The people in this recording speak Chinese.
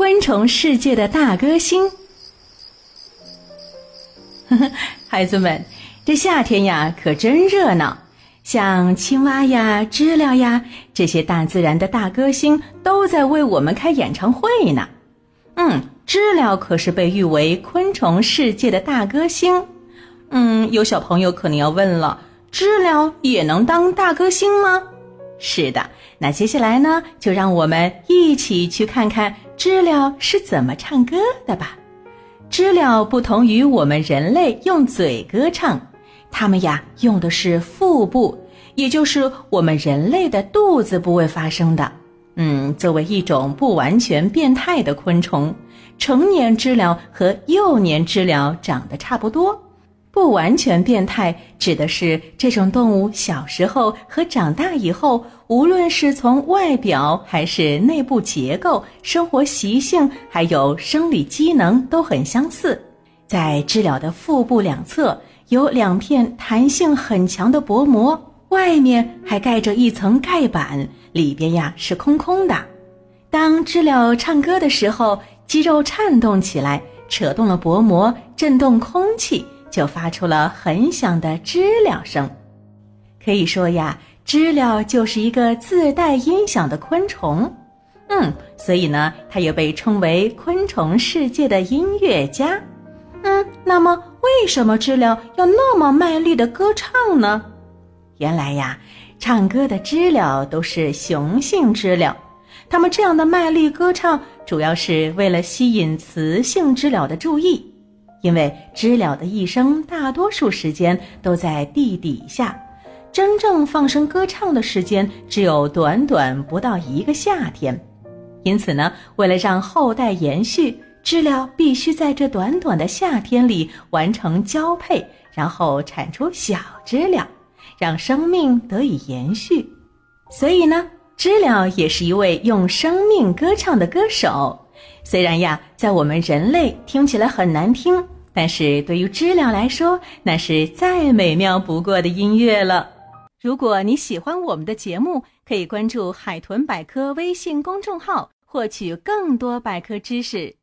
昆虫世界的大歌星。孩子们，这夏天呀可真热闹，像青蛙呀、知了呀这些大自然的大歌星都在为我们开演唱会呢。嗯，知了可是被誉为昆虫世界的大歌星。嗯，有小朋友可能要问了，知了也能当大歌星吗？是的，那接下来呢，就让我们一起去看看知了是怎么唱歌的吧。知了不同于我们人类用嘴歌唱，它们呀用的是腹部，也就是我们人类的肚子部位发声的。嗯，作为一种不完全变态的昆虫，成年知了和幼年知了长得差不多。不完全变态指的是这种动物小时候和长大以后，无论是从外表还是内部结构、生活习性，还有生理机能都很相似。在知了的腹部两侧有两片弹性很强的薄膜，外面还盖着一层盖板，里边呀是空空的。当知了唱歌的时候，肌肉颤动起来，扯动了薄膜，震动空气。就发出了很响的知了声，可以说呀，知了就是一个自带音响的昆虫，嗯，所以呢，它也被称为昆虫世界的音乐家，嗯，那么为什么知了要那么卖力的歌唱呢？原来呀，唱歌的知了都是雄性知了，它们这样的卖力歌唱，主要是为了吸引雌性知了的注意。因为知了的一生大多数时间都在地底下，真正放声歌唱的时间只有短短不到一个夏天，因此呢，为了让后代延续，知了必须在这短短的夏天里完成交配，然后产出小知了，让生命得以延续。所以呢，知了也是一位用生命歌唱的歌手。虽然呀，在我们人类听起来很难听，但是对于知了来说，那是再美妙不过的音乐了。如果你喜欢我们的节目，可以关注“海豚百科”微信公众号，获取更多百科知识。